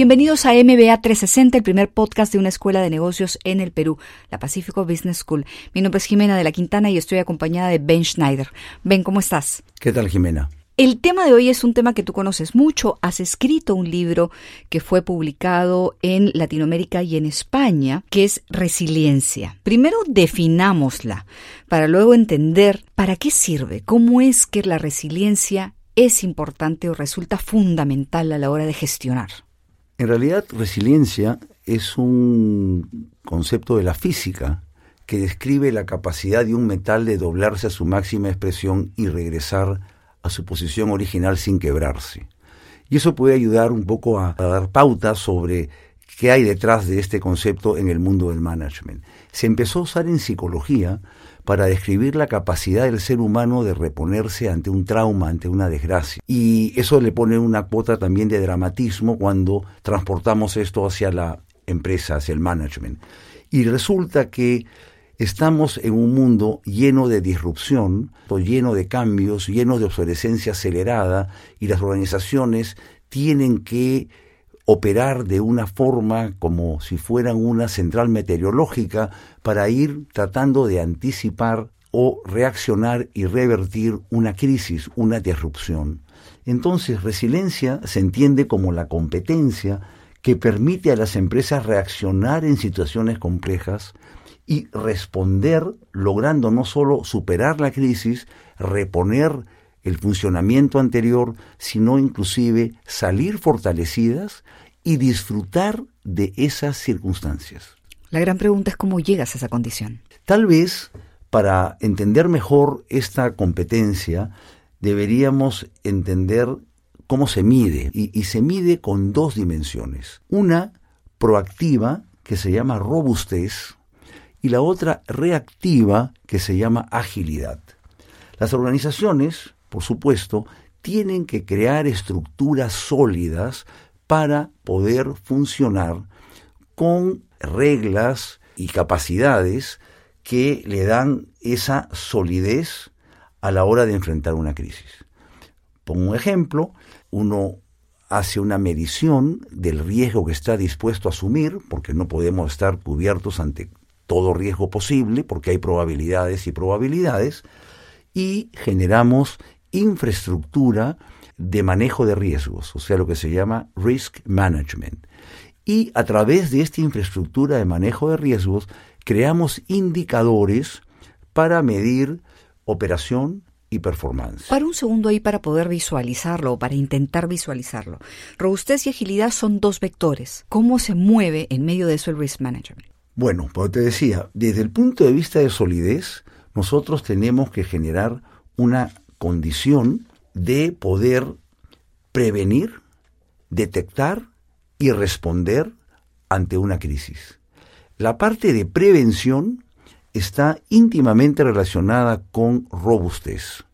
Bienvenidos a MBA 360, el primer podcast de una escuela de negocios en el Perú, la Pacifico Business School. Mi nombre es Jimena de la Quintana y estoy acompañada de Ben Schneider. Ben, ¿cómo estás? ¿Qué tal, Jimena? El tema de hoy es un tema que tú conoces mucho. Has escrito un libro que fue publicado en Latinoamérica y en España, que es Resiliencia. Primero definámosla, para luego entender para qué sirve, cómo es que la resiliencia es importante o resulta fundamental a la hora de gestionar. En realidad, resiliencia es un concepto de la física que describe la capacidad de un metal de doblarse a su máxima expresión y regresar a su posición original sin quebrarse. Y eso puede ayudar un poco a, dar pautas sobre qué hay detrás de este concepto en el mundo del management. Se empezó a usar en psicología para describir la capacidad del ser humano de reponerse ante un trauma, ante una desgracia. Y eso le pone una cuota también de dramatismo cuando transportamos esto hacia la empresa, hacia el management. Y resulta que Estamos en un mundo lleno de disrupción, lleno de cambios, lleno de obsolescencia acelerada y las organizaciones tienen que operar de una forma como si fueran una central meteorológica para ir tratando de anticipar o reaccionar y revertir una crisis, una disrupción. Entonces, resiliencia se entiende como la competencia que permite a las empresas reaccionar en situaciones complejas, y responder logrando no solo superar la crisis, reponer el funcionamiento anterior, sino inclusive salir fortalecidas y disfrutar de esas circunstancias. La gran pregunta es cómo llegas a esa condición. Tal vez para entender mejor esta competencia deberíamos entender cómo se mide y, y se mide con dos dimensiones. Una proactiva que se llama robustez y la otra reactiva que se llama agilidad. Las organizaciones, por supuesto, tienen que crear estructuras sólidas para poder funcionar con reglas y capacidades que le dan esa solidez a la hora de enfrentar una crisis. Pongo un ejemplo, uno hace una medición del riesgo que está dispuesto a asumir, porque no podemos estar cubiertos ante todo riesgo posible, porque hay probabilidades y probabilidades, y generamos infraestructura de manejo de riesgos, o sea, lo que se llama risk management. Y a través de esta infraestructura de manejo de riesgos, creamos indicadores para medir operación y performance. Para un segundo ahí para poder visualizarlo o para intentar visualizarlo. Robustez y agilidad son dos vectores. ¿Cómo se mueve en medio de eso el risk management? Bueno, pues te decía, desde el punto de vista de solidez, nosotros tenemos que generar una condición de poder prevenir, detectar y responder ante una crisis. La parte de prevención está íntimamente relacionada con robustez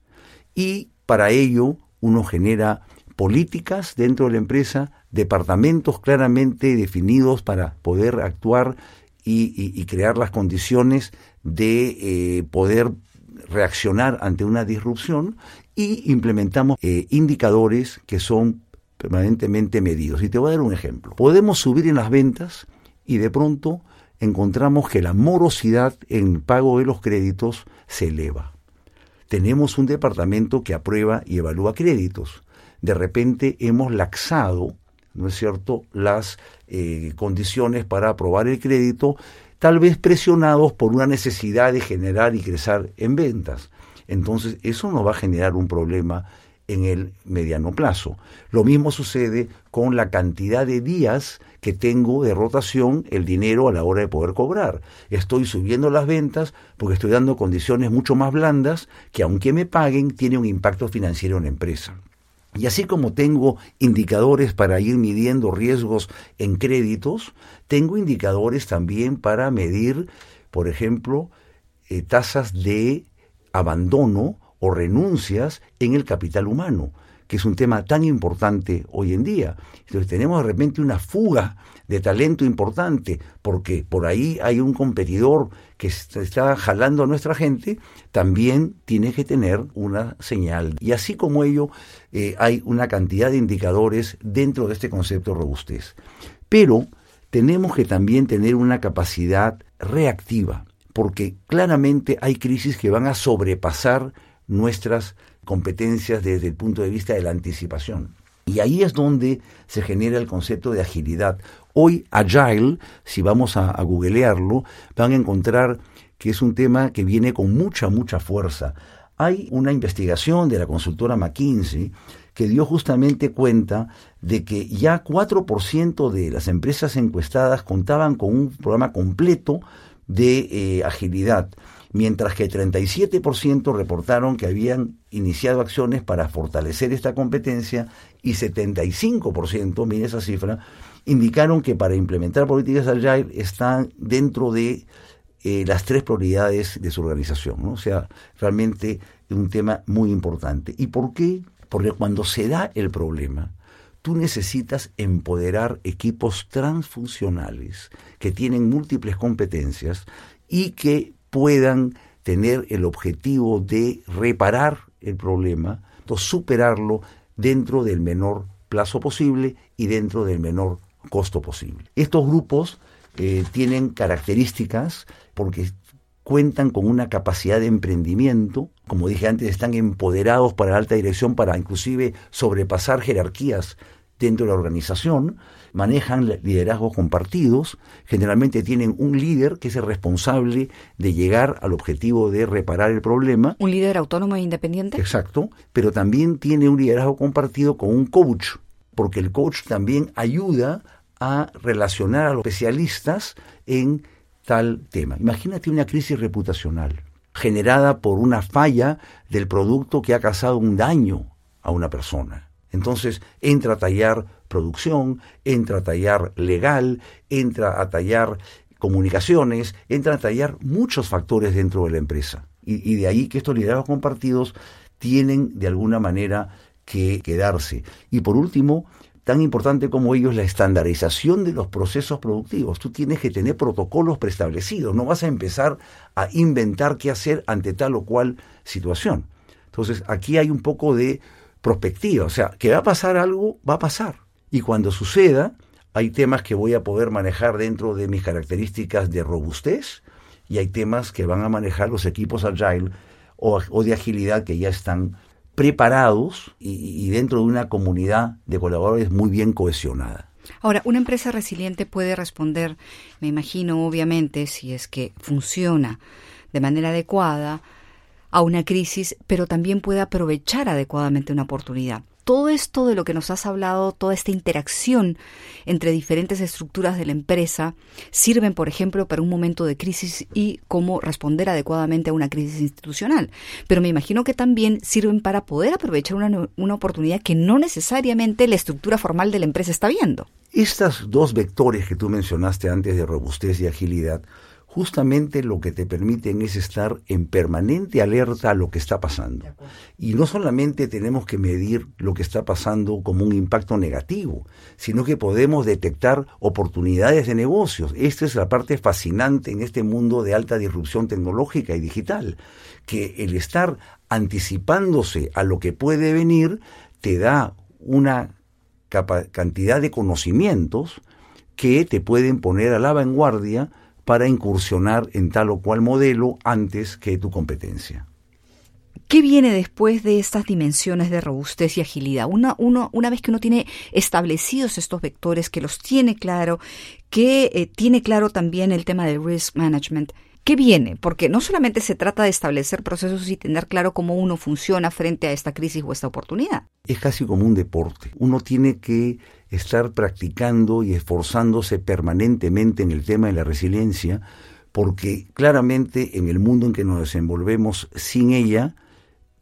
y para ello uno genera políticas dentro de la empresa, departamentos claramente definidos para poder actuar y, crear las condiciones de eh, poder reaccionar ante una disrupción y implementamos eh, indicadores que son permanentemente medidos. Y te voy a dar un ejemplo. Podemos subir en las ventas y de pronto encontramos que la morosidad en pago de los créditos se eleva. Tenemos un departamento que aprueba y evalúa créditos. De repente hemos laxado ¿no es cierto?, las eh, condiciones para aprobar el crédito, tal vez presionados por una necesidad de generar y crecer en ventas. Entonces, eso nos va a generar un problema en el mediano plazo. Lo mismo sucede con la cantidad de días que tengo de rotación el dinero a la hora de poder cobrar. Estoy subiendo las ventas porque estoy dando condiciones mucho más blandas que aunque me paguen tiene un impacto financiero en la empresa. Y así como tengo indicadores para ir midiendo riesgos en créditos, tengo indicadores también para medir, por ejemplo, eh, tasas de abandono o renuncias en el capital humano. Que es un tema tan importante hoy en día. Entonces tenemos de repente una fuga de talento importante, porque por ahí hay un competidor que está jalando a nuestra gente, también tiene que tener una señal. Y así como ello, eh, hay una cantidad de indicadores dentro de este concepto de robustez. Pero tenemos que también tener una capacidad reactiva, porque claramente hay crisis que van a sobrepasar nuestras competencias desde el punto de vista de la anticipación. Y ahí es donde se genera el concepto de agilidad. Hoy Agile, si vamos a, googlearlo, van a encontrar que es un tema que viene con mucha, mucha fuerza. Hay una investigación de la consultora McKinsey que dio justamente cuenta de que ya 4% de las empresas encuestadas contaban con un programa completo de eh, agilidad, mientras que 37% reportaron que habían iniciado acciones para fortalecer esta competencia y 75%, mire esa cifra, indicaron que para implementar políticas agile están dentro de eh, las tres prioridades de su organización. O sea, realmente un tema muy importante. ¿Y por qué? Porque cuando se da el problema, tú necesitas empoderar equipos transfuncionales que tienen múltiples competencias y que puedan tener el objetivo de reparar el problema, o superarlo dentro del menor plazo posible y dentro del menor costo posible. Estos grupos eh, tienen características porque cuentan con una capacidad de emprendimiento, como dije antes, están empoderados para la alta dirección para inclusive sobrepasar jerarquías dentro de la organización, manejan liderazgos compartidos, generalmente tienen un líder que es el responsable de llegar al objetivo de reparar el problema. ¿Un líder autónomo e independiente? Exacto, pero también tiene un liderazgo compartido con un coach, porque el coach también ayuda a relacionar a los especialistas en tal tema. Imagínate una crisis reputacional generada por una falla del producto que ha causado un daño a una persona. Entonces entra a tallar producción, entra a tallar legal, entra a tallar comunicaciones, entra a tallar muchos factores dentro de la empresa. Y, de ahí que estos liderazgos compartidos tienen de alguna manera que quedarse. Y por último, tan importante como ello es la estandarización de los procesos productivos. Tú tienes que tener protocolos preestablecidos, no vas a empezar a inventar qué hacer ante tal o cual situación. Entonces, aquí hay un poco de prospectiva, o sea, que va a pasar algo, va a pasar. Y cuando suceda, hay temas que voy a poder manejar dentro de mis características de robustez y hay temas que van a manejar los equipos agile o, de agilidad que ya están preparados y, dentro de una comunidad de colaboradores muy bien cohesionada. Ahora, una empresa resiliente puede responder, me imagino, obviamente, si es que funciona de manera adecuada a una crisis, pero también puede aprovechar adecuadamente una oportunidad todo esto de lo que nos has hablado, toda esta interacción entre diferentes estructuras de la empresa, sirven, por ejemplo, para un momento de crisis y cómo responder adecuadamente a una crisis institucional. Pero me imagino que también sirven para poder aprovechar una, una oportunidad que no necesariamente la estructura formal de la empresa está viendo. Estos dos vectores que tú mencionaste antes de robustez y agilidad justamente lo que te permiten es estar en permanente alerta a lo que está pasando. Y no solamente tenemos que medir lo que está pasando como un impacto negativo, sino que podemos detectar oportunidades de negocios. Esta es la parte fascinante en este mundo de alta disrupción tecnológica y digital, que el estar anticipándose a lo que puede venir te da una cantidad de conocimientos que te pueden poner a la vanguardia para incursionar en tal o cual modelo antes que tu competencia. ¿Qué viene después de estas dimensiones de robustez y agilidad? Una, uno, una vez que uno tiene establecidos estos vectores, que los tiene claro, que eh, tiene claro también el tema del risk management, ¿Qué viene? Porque no solamente se trata de establecer procesos y tener claro cómo uno funciona frente a esta crisis o esta oportunidad. Es casi como un deporte. Uno tiene que estar practicando y esforzándose permanentemente en el tema de la resiliencia, porque claramente en el mundo en que nos desenvolvemos sin ella,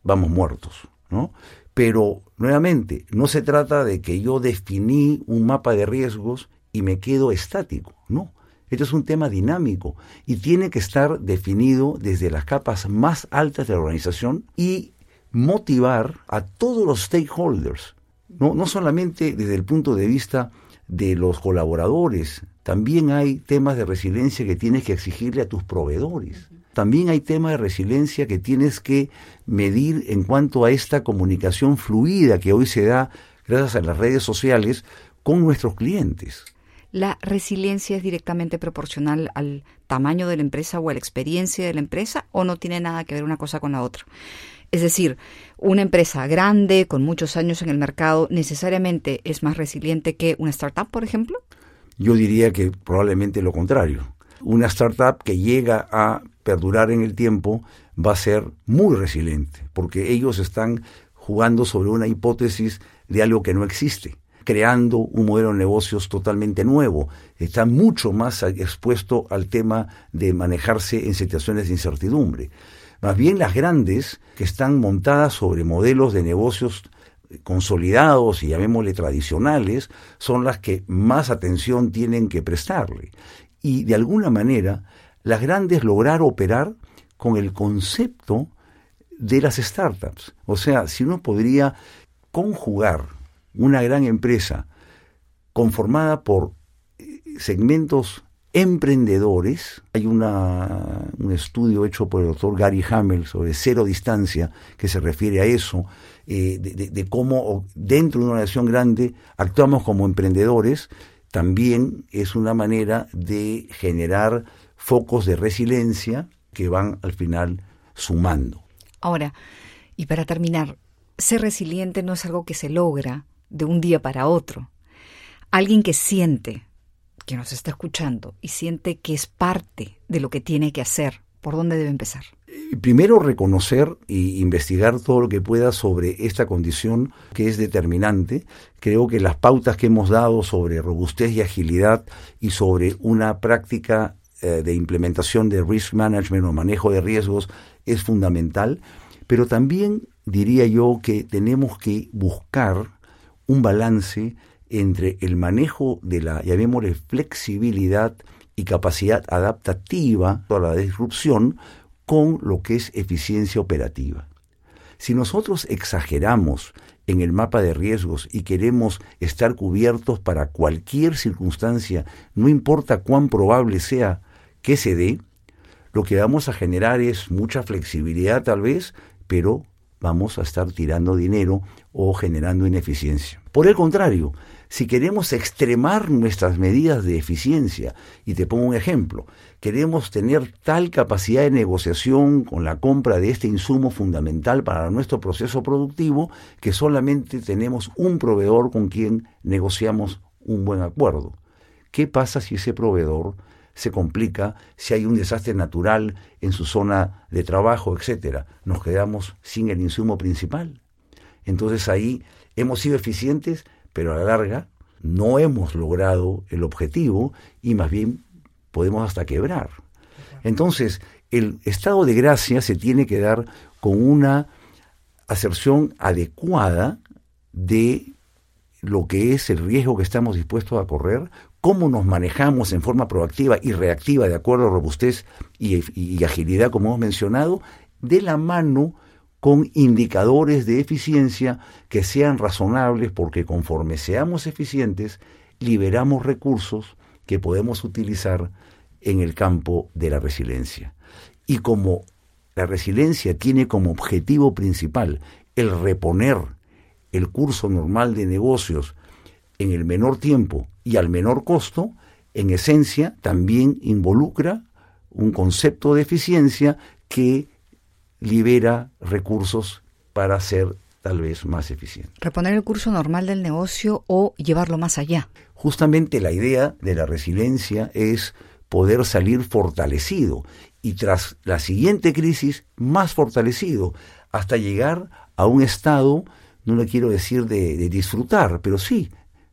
vamos muertos, ¿no? Pero nuevamente, no se trata de que yo definí un mapa de riesgos y me quedo estático, no esto es un tema dinámico y tiene que estar definido desde las capas más altas de la organización y motivar a todos los stakeholders, no, no solamente desde el punto de vista de los colaboradores, también hay temas de resiliencia que tienes que exigirle a tus proveedores. También hay temas de resiliencia que tienes que medir en cuanto a esta comunicación fluida que hoy se da gracias a las redes sociales con nuestros clientes. ¿La resiliencia es directamente proporcional al tamaño de la empresa o a la experiencia de la empresa o no tiene nada que ver una cosa con la otra? Es decir, una empresa grande con muchos años en el mercado necesariamente es más resiliente que una startup, por ejemplo? Yo diría que probablemente lo contrario. Una startup que llega a perdurar en el tiempo va a ser muy resiliente, porque ellos están jugando sobre una hipótesis de algo que no existe, creando un modelo de negocios totalmente nuevo. Está mucho más expuesto al tema de manejarse en situaciones de incertidumbre. Más bien las grandes, que están montadas sobre modelos de negocios consolidados y llamémosle tradicionales, son las que más atención tienen que prestarle. Y de alguna manera, las grandes lograr operar con el concepto de las startups. O sea, si uno podría conjugar una gran empresa conformada por eh, segmentos emprendedores. Hay una, un estudio hecho por el doctor Gary Hamel sobre cero distancia que se refiere a eso, eh, de, cómo dentro de una nación grande actuamos como emprendedores. También es una manera de generar focos de resiliencia que van al final sumando. Ahora, y para terminar, ser resiliente no es algo que se logra de un día para otro. Alguien que siente, que nos está escuchando y siente que es parte de lo que tiene que hacer, ¿por dónde debe empezar? Eh, primero reconocer e investigar todo lo que pueda sobre esta condición que es determinante. Creo que las pautas que hemos dado sobre robustez y agilidad y sobre una práctica eh, de implementación de risk management o manejo de riesgos es fundamental, pero también diría yo que tenemos que buscar un balance entre el manejo de la, llamémosle, flexibilidad y capacidad adaptativa a la disrupción con lo que es eficiencia operativa. Si nosotros exageramos en el mapa de riesgos y queremos estar cubiertos para cualquier circunstancia, no importa cuán probable sea que se dé, lo que vamos a generar es mucha flexibilidad tal vez, pero vamos a estar tirando dinero o generando ineficiencia. Por el contrario, si queremos extremar nuestras medidas de eficiencia, y te pongo un ejemplo, queremos tener tal capacidad de negociación con la compra de este insumo fundamental para nuestro proceso productivo que solamente tenemos un proveedor con quien negociamos un buen acuerdo. ¿Qué pasa si ese proveedor se complica si hay un desastre natural en su zona de trabajo, etcétera. Nos quedamos sin el insumo principal. Entonces ahí hemos sido eficientes, pero a la larga no hemos logrado el objetivo y más bien podemos hasta quebrar. Entonces, el estado de gracia se tiene que dar con una aserción adecuada de lo que es el riesgo que estamos dispuestos a correr, cómo nos manejamos en forma proactiva y reactiva de acuerdo a robustez y, agilidad, como hemos mencionado, de la mano con indicadores de eficiencia que sean razonables, porque conforme seamos eficientes, liberamos recursos que podemos utilizar en el campo de la resiliencia. Y como la resiliencia tiene como objetivo principal el reponer el curso normal de negocios en el menor tiempo y al menor costo, en esencia también involucra un concepto de eficiencia que libera recursos para ser tal vez más eficiente. Reponer el curso normal del negocio o llevarlo más allá. Justamente la idea de la resiliencia es poder salir fortalecido y tras la siguiente crisis más fortalecido hasta llegar a un estado, no le quiero decir de, de disfrutar, pero sí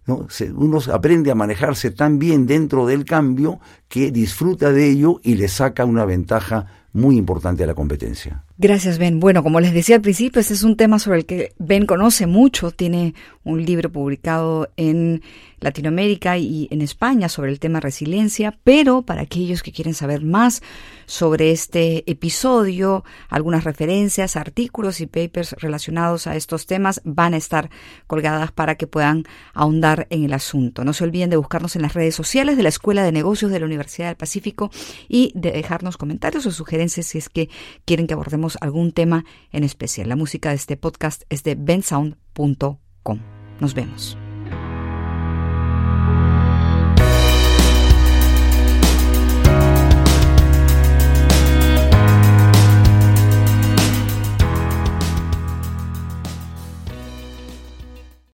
uno aprende a manejarse tan bien dentro del cambio que disfruta de ello y le saca una ventaja muy importante a la competencia. Gracias, Ben. Bueno, como les decía al principio, este es un tema sobre el que Ben conoce mucho. Tiene un libro publicado en Latinoamérica y en España sobre el tema resiliencia, pero para aquellos que quieren saber más sobre este episodio, algunas referencias, artículos y papers relacionados a estos temas van a estar colgadas para que puedan ahondar en el asunto. No se olviden de buscarnos en las redes sociales de la Escuela de Negocios de la Universidad del Pacífico y de dejarnos comentarios o sugerencias si es que quieren que abordemos algún tema en especial. La música de este podcast es de bensound.com. Nos vemos.